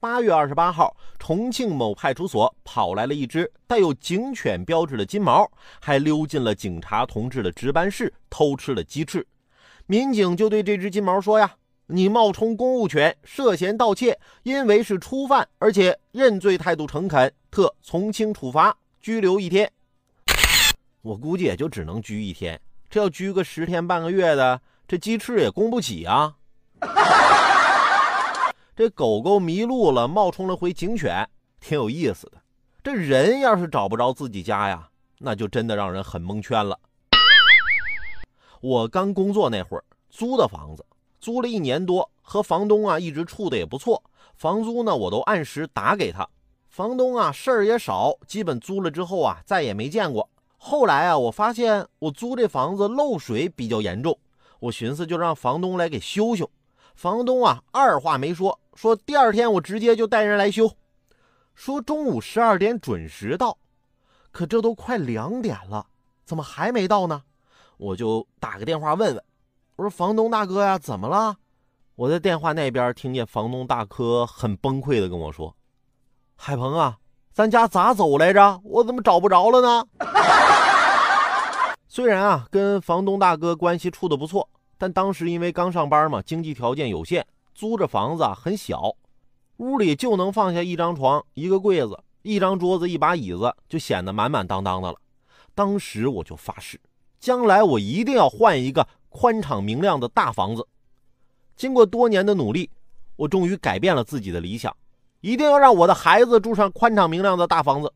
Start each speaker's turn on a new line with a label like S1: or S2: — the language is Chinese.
S1: 八月二十八号，重庆某派出所跑来了一只带有警犬标志的金毛，还溜进了警察同志的值班室偷吃了鸡翅。民警就对这只金毛说：“呀，你冒充公务犬，涉嫌盗窃，因为是初犯，而且认罪态度诚恳，特从轻处罚，拘留一天。”我估计也就只能拘一天，这要拘个十天半个月的，这鸡翅也供不起啊。这狗狗迷路了，冒充了回警犬，挺有意思的。这人要是找不着自己家呀，那就真的让人很蒙圈了。我刚工作那会儿，租的房子，租了一年多，和房东啊一直处的也不错，房租呢我都按时打给他。房东啊事儿也少，基本租了之后啊再也没见过。后来啊我发现我租这房子漏水比较严重，我寻思就让房东来给修修。房东啊二话没说。说第二天我直接就带人来修，说中午十二点准时到，可这都快两点了，怎么还没到呢？我就打个电话问问，我说房东大哥呀，怎么了？我在电话那边听见房东大哥很崩溃的跟我说：“海鹏啊，咱家咋走来着？我怎么找不着了呢？” 虽然啊跟房东大哥关系处的不错，但当时因为刚上班嘛，经济条件有限。租着房子很小，屋里就能放下一张床、一个柜子、一张桌子、一把椅子，就显得满满当当的了。当时我就发誓，将来我一定要换一个宽敞明亮的大房子。经过多年的努力，我终于改变了自己的理想，一定要让我的孩子住上宽敞明亮的大房子。